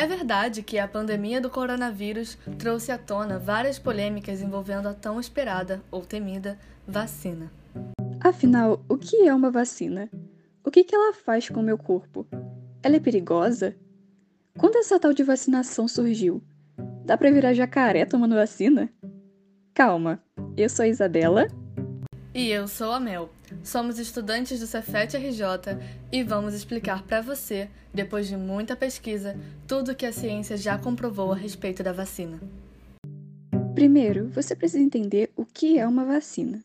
É verdade que a pandemia do coronavírus trouxe à tona várias polêmicas envolvendo a tão esperada ou temida vacina. Afinal, o que é uma vacina? O que ela faz com o meu corpo? Ela é perigosa? Quando essa tal de vacinação surgiu? Dá pra virar jacaré tomando vacina? Calma, eu sou a Isabela. E eu sou a Mel. Somos estudantes do Cefet RJ e vamos explicar para você, depois de muita pesquisa, tudo que a ciência já comprovou a respeito da vacina. Primeiro, você precisa entender o que é uma vacina.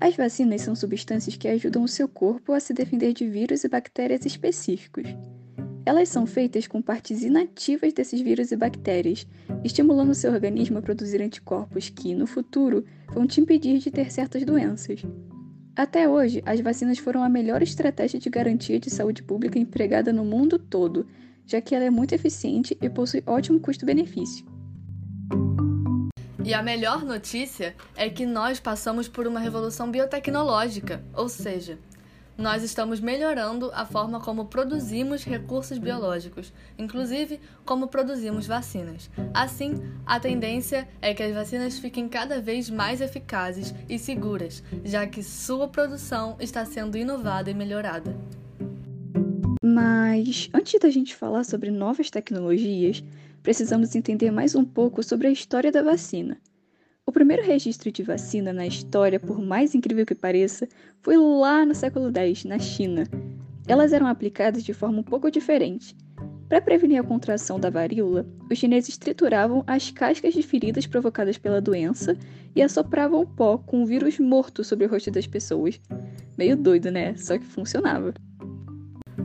As vacinas são substâncias que ajudam o seu corpo a se defender de vírus e bactérias específicos. Elas são feitas com partes inativas desses vírus e bactérias, estimulando seu organismo a produzir anticorpos que, no futuro, vão te impedir de ter certas doenças. Até hoje, as vacinas foram a melhor estratégia de garantia de saúde pública empregada no mundo todo, já que ela é muito eficiente e possui ótimo custo-benefício. E a melhor notícia é que nós passamos por uma revolução biotecnológica, ou seja, nós estamos melhorando a forma como produzimos recursos biológicos, inclusive como produzimos vacinas. Assim, a tendência é que as vacinas fiquem cada vez mais eficazes e seguras, já que sua produção está sendo inovada e melhorada. Mas antes da gente falar sobre novas tecnologias, precisamos entender mais um pouco sobre a história da vacina. O primeiro registro de vacina na história, por mais incrível que pareça, foi lá no século X, na China. Elas eram aplicadas de forma um pouco diferente. Para prevenir a contração da varíola, os chineses trituravam as cascas de feridas provocadas pela doença e assopravam pó com o vírus morto sobre o rosto das pessoas. Meio doido, né? Só que funcionava.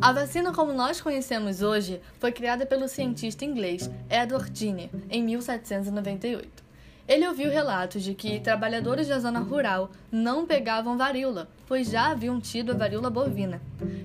A vacina como nós conhecemos hoje foi criada pelo cientista inglês Edward Jenner em 1798. Ele ouviu relatos de que trabalhadores da zona rural não pegavam varíola, pois já haviam tido a varíola bovina,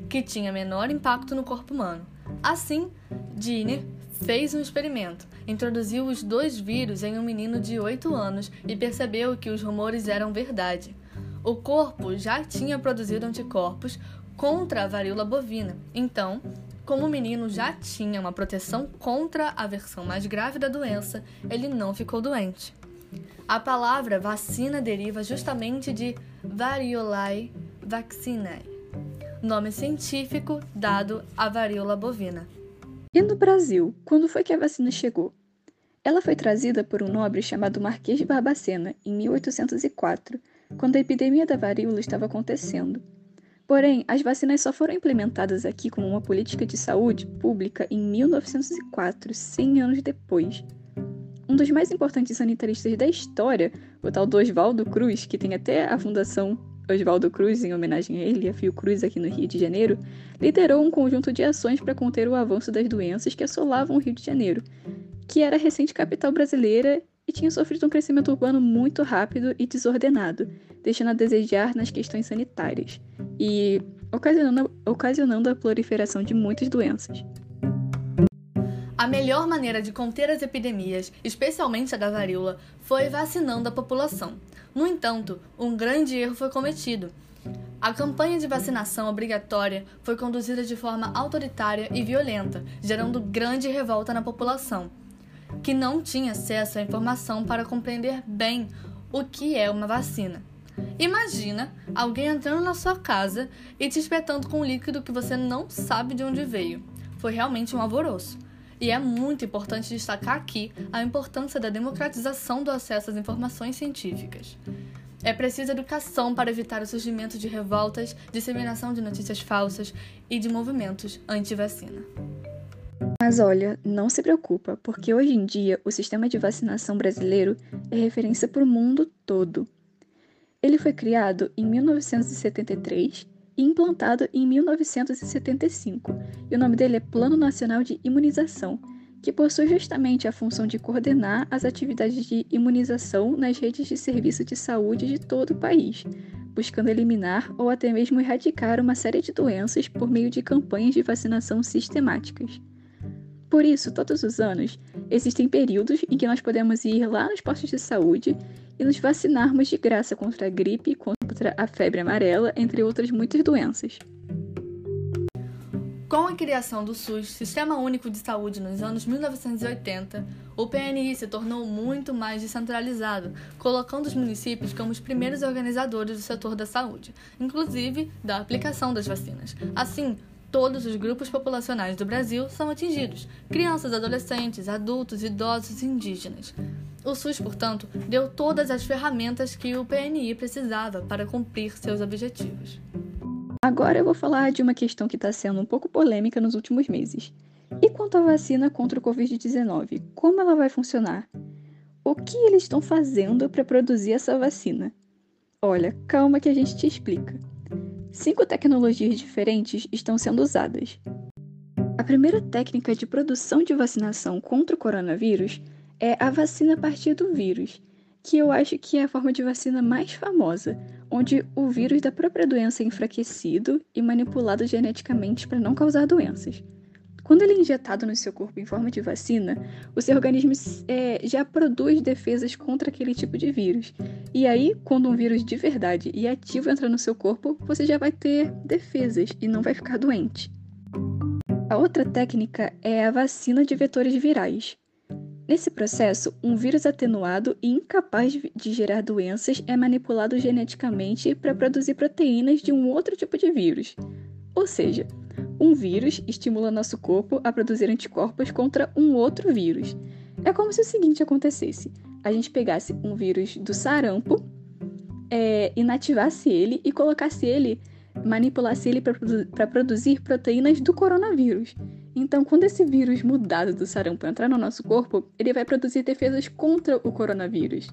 que tinha menor impacto no corpo humano. Assim, Jenner fez um experimento, introduziu os dois vírus em um menino de 8 anos e percebeu que os rumores eram verdade. O corpo já tinha produzido anticorpos contra a varíola bovina, então como o menino já tinha uma proteção contra a versão mais grave da doença, ele não ficou doente. A palavra vacina deriva justamente de Variolae vaccinae, nome científico dado à varíola bovina. E no Brasil, quando foi que a vacina chegou? Ela foi trazida por um nobre chamado Marquês de Barbacena em 1804, quando a epidemia da varíola estava acontecendo. Porém, as vacinas só foram implementadas aqui como uma política de saúde pública em 1904, 100 anos depois. Um dos mais importantes sanitaristas da história, o tal do Oswaldo Cruz, que tem até a fundação Oswaldo Cruz em homenagem a ele, a Fiocruz aqui no Rio de Janeiro, liderou um conjunto de ações para conter o avanço das doenças que assolavam o Rio de Janeiro, que era a recente capital brasileira e tinha sofrido um crescimento urbano muito rápido e desordenado, deixando a desejar nas questões sanitárias e ocasionando, ocasionando a proliferação de muitas doenças. Melhor maneira de conter as epidemias, especialmente a da varíola, foi vacinando a população. No entanto, um grande erro foi cometido. A campanha de vacinação obrigatória foi conduzida de forma autoritária e violenta, gerando grande revolta na população, que não tinha acesso à informação para compreender bem o que é uma vacina. Imagina alguém entrando na sua casa e te espetando com um líquido que você não sabe de onde veio. Foi realmente um alvoroço. E é muito importante destacar aqui a importância da democratização do acesso às informações científicas. É preciso educação para evitar o surgimento de revoltas, disseminação de notícias falsas e de movimentos anti-vacina. Mas olha, não se preocupa, porque hoje em dia o sistema de vacinação brasileiro é referência para o mundo todo. Ele foi criado em 1973 e implantado em 1975, e o nome dele é Plano Nacional de Imunização, que possui justamente a função de coordenar as atividades de imunização nas redes de serviço de saúde de todo o país, buscando eliminar ou até mesmo erradicar uma série de doenças por meio de campanhas de vacinação sistemáticas. Por isso, todos os anos, existem períodos em que nós podemos ir lá nos postos de saúde e nos vacinarmos de graça contra a gripe, contra a febre amarela, entre outras muitas doenças. Com a criação do SUS, Sistema Único de Saúde, nos anos 1980, o PNI se tornou muito mais descentralizado, colocando os municípios como os primeiros organizadores do setor da saúde, inclusive da aplicação das vacinas. Assim, todos os grupos populacionais do Brasil são atingidos: crianças, adolescentes, adultos, idosos e indígenas. O SUS, portanto, deu todas as ferramentas que o PNI precisava para cumprir seus objetivos. Agora eu vou falar de uma questão que está sendo um pouco polêmica nos últimos meses. E quanto à vacina contra o Covid-19, como ela vai funcionar? O que eles estão fazendo para produzir essa vacina? Olha, calma que a gente te explica. Cinco tecnologias diferentes estão sendo usadas. A primeira técnica de produção de vacinação contra o coronavírus é a vacina a partir do vírus, que eu acho que é a forma de vacina mais famosa, onde o vírus da própria doença é enfraquecido e manipulado geneticamente para não causar doenças. Quando ele é injetado no seu corpo em forma de vacina, o seu organismo é, já produz defesas contra aquele tipo de vírus. E aí, quando um vírus de verdade e ativo entra no seu corpo, você já vai ter defesas e não vai ficar doente. A outra técnica é a vacina de vetores virais. Nesse processo, um vírus atenuado e incapaz de gerar doenças é manipulado geneticamente para produzir proteínas de um outro tipo de vírus. Ou seja, um vírus estimula nosso corpo a produzir anticorpos contra um outro vírus. É como se o seguinte acontecesse: a gente pegasse um vírus do sarampo, é, inativasse ele e colocasse ele, manipulasse ele para produzir proteínas do coronavírus. Então, quando esse vírus mudado do sarampo entrar no nosso corpo, ele vai produzir defesas contra o coronavírus.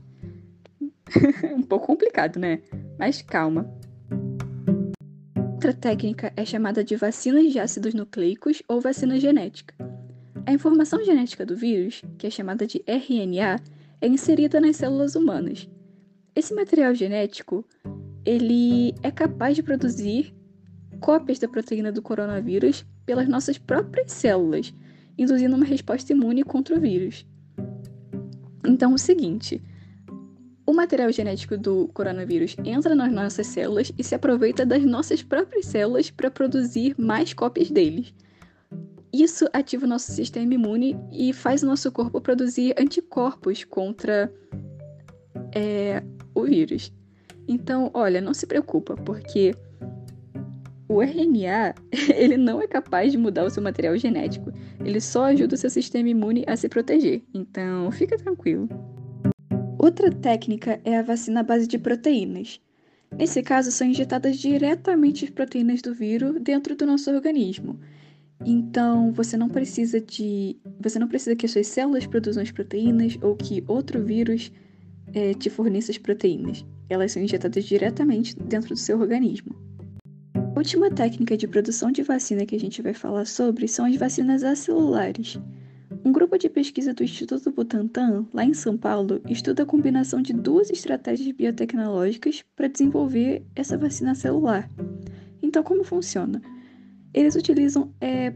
um pouco complicado, né? Mas calma. Outra técnica é chamada de vacinas de ácidos nucleicos ou vacina genética. A informação genética do vírus, que é chamada de RNA, é inserida nas células humanas. Esse material genético, ele é capaz de produzir cópias da proteína do coronavírus pelas nossas próprias células, induzindo uma resposta imune contra o vírus. Então, o seguinte: o material genético do coronavírus entra nas nossas células e se aproveita das nossas próprias células para produzir mais cópias deles. Isso ativa o nosso sistema imune e faz o nosso corpo produzir anticorpos contra é, o vírus. Então, olha, não se preocupa, porque o RNA, ele não é capaz de mudar o seu material genético. Ele só ajuda o seu sistema imune a se proteger. Então, fica tranquilo. Outra técnica é a vacina à base de proteínas. Nesse caso, são injetadas diretamente as proteínas do vírus dentro do nosso organismo. Então, você não precisa de, você não precisa que as suas células produzam as proteínas ou que outro vírus é, te forneça as proteínas. Elas são injetadas diretamente dentro do seu organismo. A última técnica de produção de vacina que a gente vai falar sobre são as vacinas acelulares. Um grupo de pesquisa do Instituto Butantan, lá em São Paulo, estuda a combinação de duas estratégias biotecnológicas para desenvolver essa vacina celular. Então, como funciona? Eles utilizam é,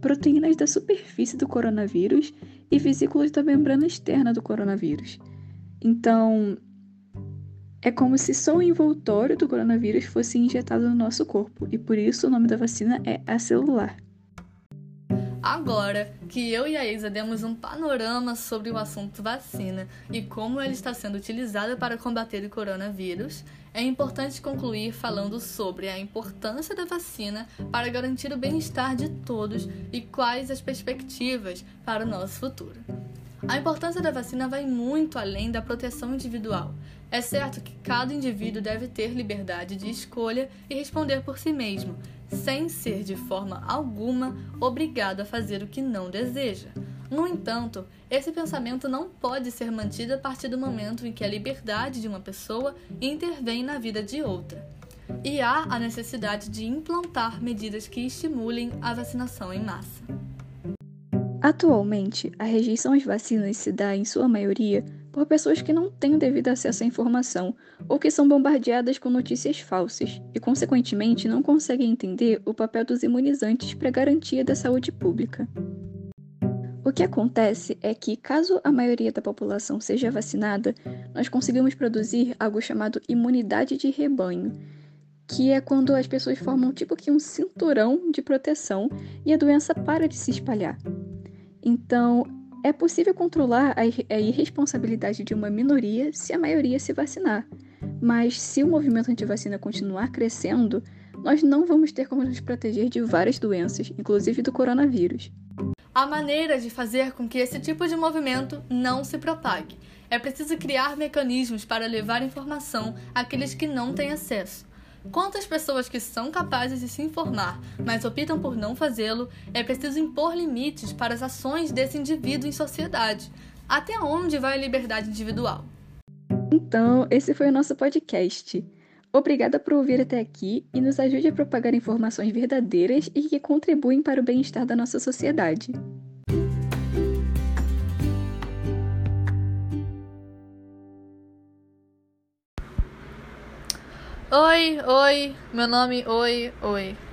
proteínas da superfície do coronavírus e vesículas da membrana externa do coronavírus. Então, é como se só o envoltório do coronavírus fosse injetado no nosso corpo, e por isso o nome da vacina é acelular. Agora que eu e a Isa demos um panorama sobre o assunto vacina e como ela está sendo utilizada para combater o coronavírus, é importante concluir falando sobre a importância da vacina para garantir o bem-estar de todos e quais as perspectivas para o nosso futuro. A importância da vacina vai muito além da proteção individual. É certo que cada indivíduo deve ter liberdade de escolha e responder por si mesmo, sem ser de forma alguma obrigado a fazer o que não deseja. No entanto, esse pensamento não pode ser mantido a partir do momento em que a liberdade de uma pessoa intervém na vida de outra. E há a necessidade de implantar medidas que estimulem a vacinação em massa. Atualmente, a rejeição às vacinas se dá, em sua maioria, por pessoas que não têm o devido acesso à informação ou que são bombardeadas com notícias falsas e, consequentemente, não conseguem entender o papel dos imunizantes para a garantia da saúde pública. O que acontece é que, caso a maioria da população seja vacinada, nós conseguimos produzir algo chamado imunidade de rebanho. que é quando as pessoas formam tipo que um cinturão de proteção e a doença para de se espalhar. Então, é possível controlar a irresponsabilidade de uma minoria se a maioria se vacinar. Mas se o movimento anti-vacina continuar crescendo, nós não vamos ter como nos proteger de várias doenças, inclusive do coronavírus. Há maneira de fazer com que esse tipo de movimento não se propague. É preciso criar mecanismos para levar informação àqueles que não têm acesso. Quanto às pessoas que são capazes de se informar, mas optam por não fazê-lo, é preciso impor limites para as ações desse indivíduo em sociedade. Até onde vai a liberdade individual? Então, esse foi o nosso podcast. Obrigada por ouvir até aqui e nos ajude a propagar informações verdadeiras e que contribuem para o bem-estar da nossa sociedade. Oi, oi, meu nome, oi, oi.